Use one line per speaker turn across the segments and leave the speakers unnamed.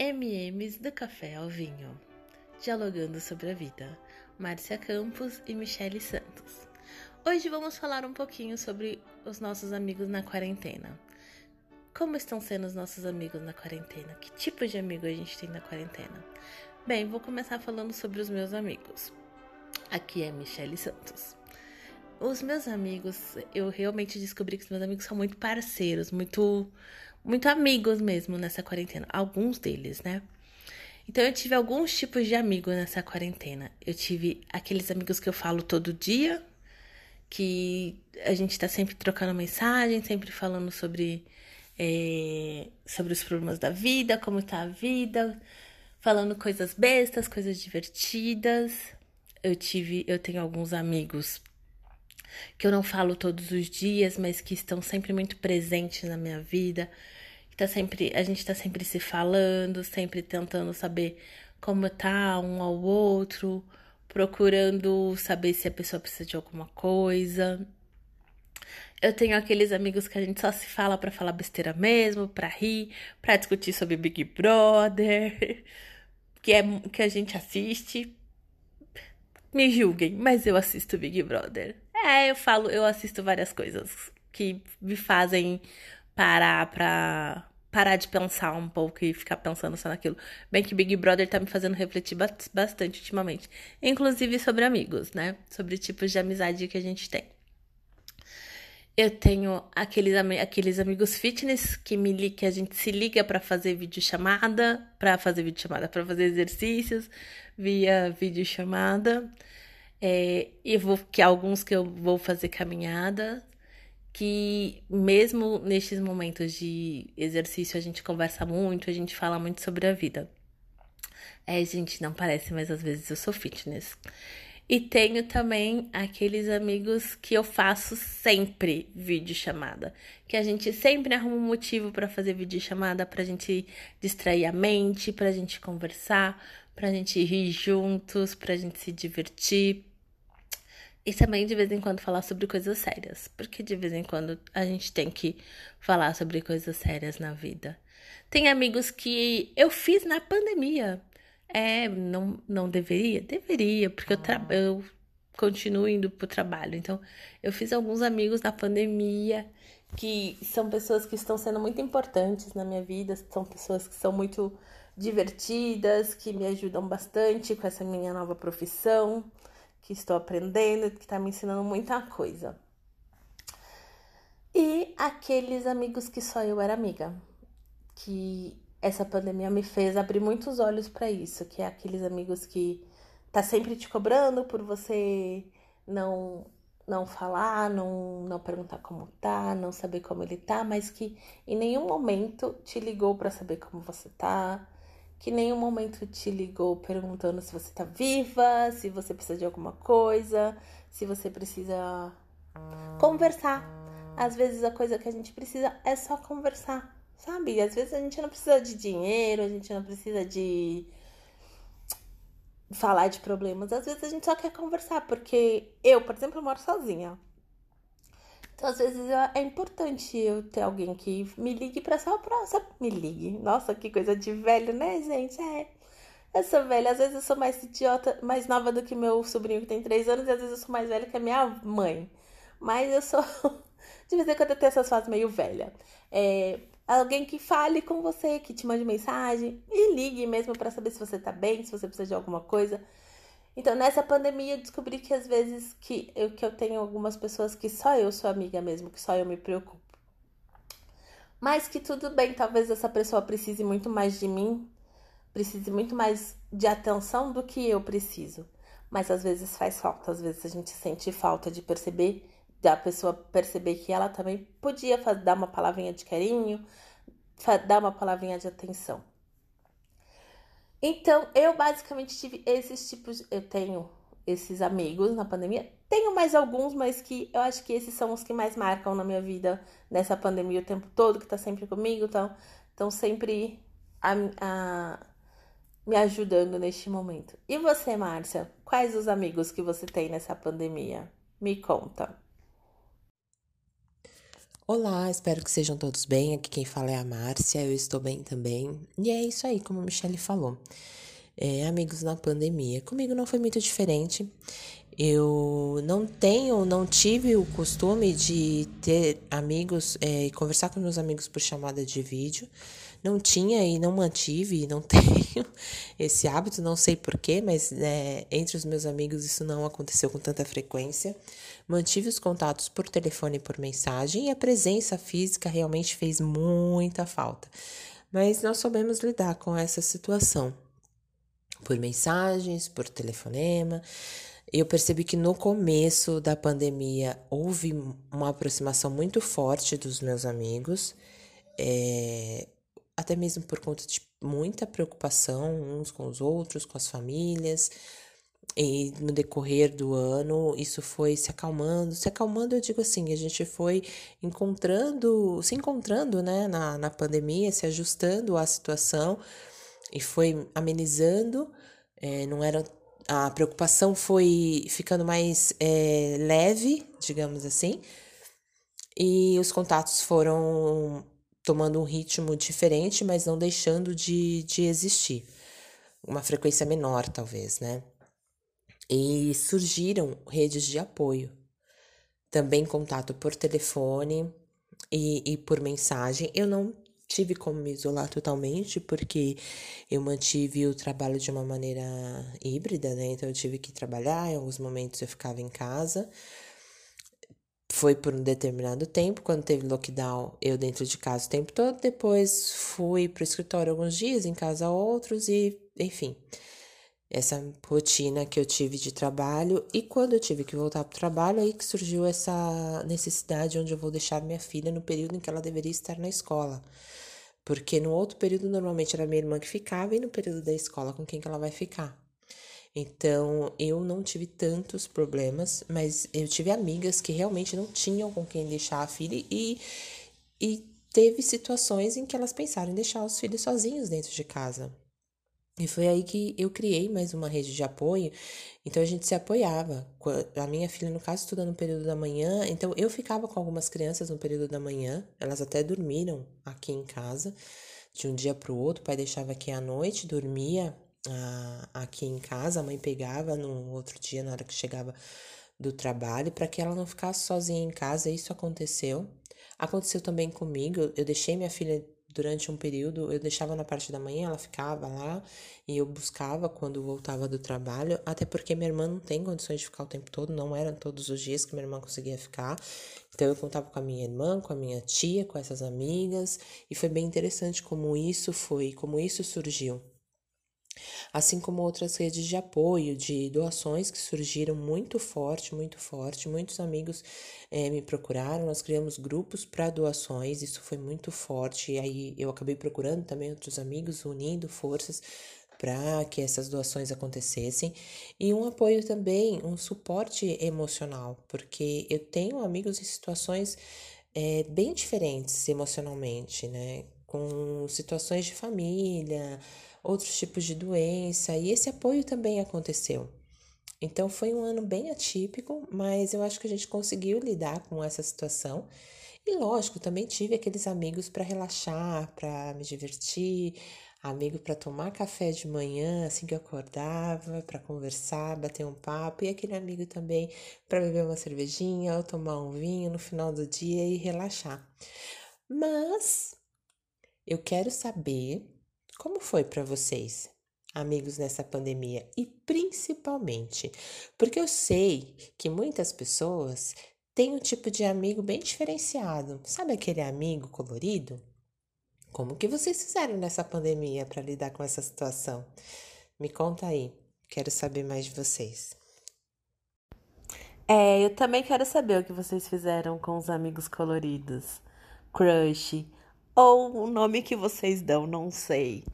MMs do Café ao Vinho, dialogando sobre a vida. Márcia Campos e Michele Santos. Hoje vamos falar um pouquinho sobre os nossos amigos na quarentena. Como estão sendo os nossos amigos na quarentena? Que tipo de amigo a gente tem na quarentena? Bem, vou começar falando sobre os meus amigos. Aqui é Michele Santos. Os meus amigos, eu realmente descobri que os meus amigos são muito parceiros, muito muito amigos mesmo nessa quarentena. Alguns deles, né? Então eu tive alguns tipos de amigos nessa quarentena. Eu tive aqueles amigos que eu falo todo dia, que a gente tá sempre trocando mensagem, sempre falando sobre, é, sobre os problemas da vida, como tá a vida, falando coisas bestas, coisas divertidas. Eu tive, eu tenho alguns amigos que eu não falo todos os dias, mas que estão sempre muito presentes na minha vida tá sempre, a gente tá sempre se falando, sempre tentando saber como tá um ao outro, procurando saber se a pessoa precisa de alguma coisa. Eu tenho aqueles amigos que a gente só se fala para falar besteira mesmo, para rir, para discutir sobre Big Brother, que é que a gente assiste. Me julguem, mas eu assisto Big Brother. É, eu falo, eu assisto várias coisas que me fazem parar pra parar de pensar um pouco e ficar pensando só naquilo. Bem que Big Brother tá me fazendo refletir bastante ultimamente, inclusive sobre amigos, né? Sobre tipos de amizade que a gente tem. Eu tenho aqueles, aqueles amigos fitness que me que a gente se liga para fazer videochamada, para fazer videochamada, para fazer exercícios via videochamada. É, e vou que alguns que eu vou fazer caminhada que mesmo nestes momentos de exercício a gente conversa muito, a gente fala muito sobre a vida. É, gente, não parece, mas às vezes eu sou fitness. E tenho também aqueles amigos que eu faço sempre vídeo chamada, que a gente sempre arruma um motivo para fazer vídeo chamada pra gente distrair a mente, pra gente conversar, pra gente rir juntos, pra gente se divertir. E também de vez em quando falar sobre coisas sérias, porque de vez em quando a gente tem que falar sobre coisas sérias na vida. Tem amigos que eu fiz na pandemia. É, não, não deveria? Deveria, porque eu, tra eu continuo indo pro trabalho. Então, eu fiz alguns amigos na pandemia que são pessoas que estão sendo muito importantes na minha vida, são pessoas que são muito divertidas, que me ajudam bastante com essa minha nova profissão que estou aprendendo, que está me ensinando muita coisa. E aqueles amigos que só eu era amiga, que essa pandemia me fez abrir muitos olhos para isso, que é aqueles amigos que tá sempre te cobrando por você não não falar, não, não perguntar como tá, não saber como ele tá, mas que em nenhum momento te ligou para saber como você tá, que nenhum momento te ligou perguntando se você tá viva, se você precisa de alguma coisa, se você precisa conversar. Às vezes a coisa que a gente precisa é só conversar, sabe? Às vezes a gente não precisa de dinheiro, a gente não precisa de falar de problemas. Às vezes a gente só quer conversar, porque eu, por exemplo, moro sozinha. Então, às vezes é importante eu ter alguém que me ligue pra só pra. Só me ligue. Nossa, que coisa de velho, né, gente? É. Eu sou velha, às vezes eu sou mais idiota, mais nova do que meu sobrinho que tem três anos, e às vezes eu sou mais velha que a minha mãe. Mas eu sou. De vez em quando eu tenho essas fases meio velha. É, alguém que fale com você, que te mande mensagem, e ligue mesmo para saber se você tá bem, se você precisa de alguma coisa. Então, nessa pandemia, eu descobri que às vezes que eu, que eu tenho algumas pessoas que só eu sou amiga mesmo, que só eu me preocupo. Mas que tudo bem, talvez essa pessoa precise muito mais de mim, precise muito mais de atenção do que eu preciso. Mas às vezes faz falta, às vezes a gente sente falta de perceber, da pessoa perceber que ela também podia dar uma palavrinha de carinho, dar uma palavrinha de atenção. Então, eu basicamente tive esses tipos. Eu tenho esses amigos na pandemia. Tenho mais alguns, mas que eu acho que esses são os que mais marcam na minha vida nessa pandemia o tempo todo, que tá sempre comigo, estão tão sempre a, a, me ajudando neste momento. E você, Márcia? Quais os amigos que você tem nessa pandemia? Me conta.
Olá, espero que sejam todos bem. Aqui quem fala é a Márcia, eu estou bem também. E é isso aí, como a Michelle falou. É, amigos na pandemia. Comigo não foi muito diferente. Eu não tenho, não tive o costume de ter amigos é, e conversar com meus amigos por chamada de vídeo. Não tinha e não mantive, não tenho esse hábito, não sei porquê, mas é, entre os meus amigos isso não aconteceu com tanta frequência. Mantive os contatos por telefone e por mensagem e a presença física realmente fez muita falta. Mas nós soubemos lidar com essa situação por mensagens, por telefonema. Eu percebi que no começo da pandemia houve uma aproximação muito forte dos meus amigos, é, até mesmo por conta de muita preocupação uns com os outros, com as famílias. E no decorrer do ano, isso foi se acalmando. Se acalmando, eu digo assim, a gente foi encontrando, se encontrando, né, na, na pandemia, se ajustando à situação e foi amenizando. É, não era a preocupação foi ficando mais é, leve, digamos assim, e os contatos foram tomando um ritmo diferente, mas não deixando de, de existir. Uma frequência menor, talvez, né? E surgiram redes de apoio. Também contato por telefone e, e por mensagem. Eu não tive como me isolar totalmente, porque eu mantive o trabalho de uma maneira híbrida, né? Então eu tive que trabalhar, em alguns momentos eu ficava em casa. Foi por um determinado tempo, quando teve lockdown, eu dentro de casa o tempo todo. Depois fui para o escritório alguns dias, em casa outros, e enfim essa rotina que eu tive de trabalho e quando eu tive que voltar para o trabalho aí que surgiu essa necessidade onde eu vou deixar minha filha no período em que ela deveria estar na escola. Porque no outro período normalmente era minha irmã que ficava e no período da escola com quem que ela vai ficar. Então, eu não tive tantos problemas, mas eu tive amigas que realmente não tinham com quem deixar a filha e, e teve situações em que elas pensaram em deixar os filhos sozinhos dentro de casa. E foi aí que eu criei mais uma rede de apoio. Então a gente se apoiava. A minha filha, no caso, estuda no período da manhã. Então eu ficava com algumas crianças no período da manhã. Elas até dormiram aqui em casa, de um dia para o outro. O pai deixava aqui à noite, dormia ah, aqui em casa. A mãe pegava no outro dia, na hora que chegava do trabalho, para que ela não ficasse sozinha em casa. Isso aconteceu. Aconteceu também comigo. Eu deixei minha filha durante um período eu deixava na parte da manhã, ela ficava lá e eu buscava quando voltava do trabalho, até porque minha irmã não tem condições de ficar o tempo todo, não eram todos os dias que minha irmã conseguia ficar. Então eu contava com a minha irmã, com a minha tia, com essas amigas, e foi bem interessante como isso foi, como isso surgiu assim como outras redes de apoio, de doações que surgiram muito forte, muito forte. Muitos amigos é, me procuraram, nós criamos grupos para doações, isso foi muito forte. E aí eu acabei procurando também outros amigos, unindo forças para que essas doações acontecessem e um apoio também, um suporte emocional, porque eu tenho amigos em situações é, bem diferentes emocionalmente, né? Com situações de família, outros tipos de doença, e esse apoio também aconteceu. Então foi um ano bem atípico, mas eu acho que a gente conseguiu lidar com essa situação. E lógico, também tive aqueles amigos para relaxar, para me divertir, amigo para tomar café de manhã assim que eu acordava, para conversar, bater um papo, e aquele amigo também para beber uma cervejinha ou tomar um vinho no final do dia e relaxar. Mas eu quero saber como foi para vocês, amigos, nessa pandemia? E principalmente, porque eu sei que muitas pessoas têm um tipo de amigo bem diferenciado. Sabe aquele amigo colorido? Como que vocês fizeram nessa pandemia para lidar com essa situação? Me conta aí. Quero saber mais de vocês.
É, eu também quero saber o que vocês fizeram com os amigos coloridos. Crush, ou o nome que vocês dão, não sei.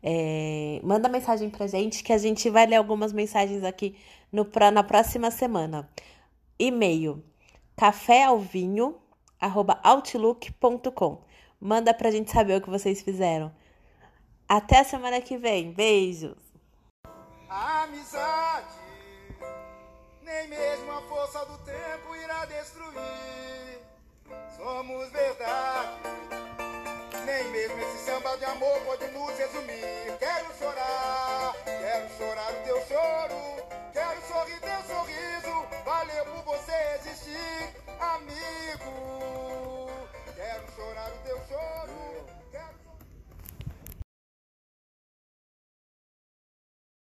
É, manda mensagem pra gente que a gente vai ler algumas mensagens aqui no, pra, na próxima semana. E-mail caféalvinho@outlook.com. Manda pra gente saber o que vocês fizeram. Até a semana que vem. Beijos. Amizade, nem mesmo a força do tempo irá destruir.
somos verdade. Nem mesmo esse samba de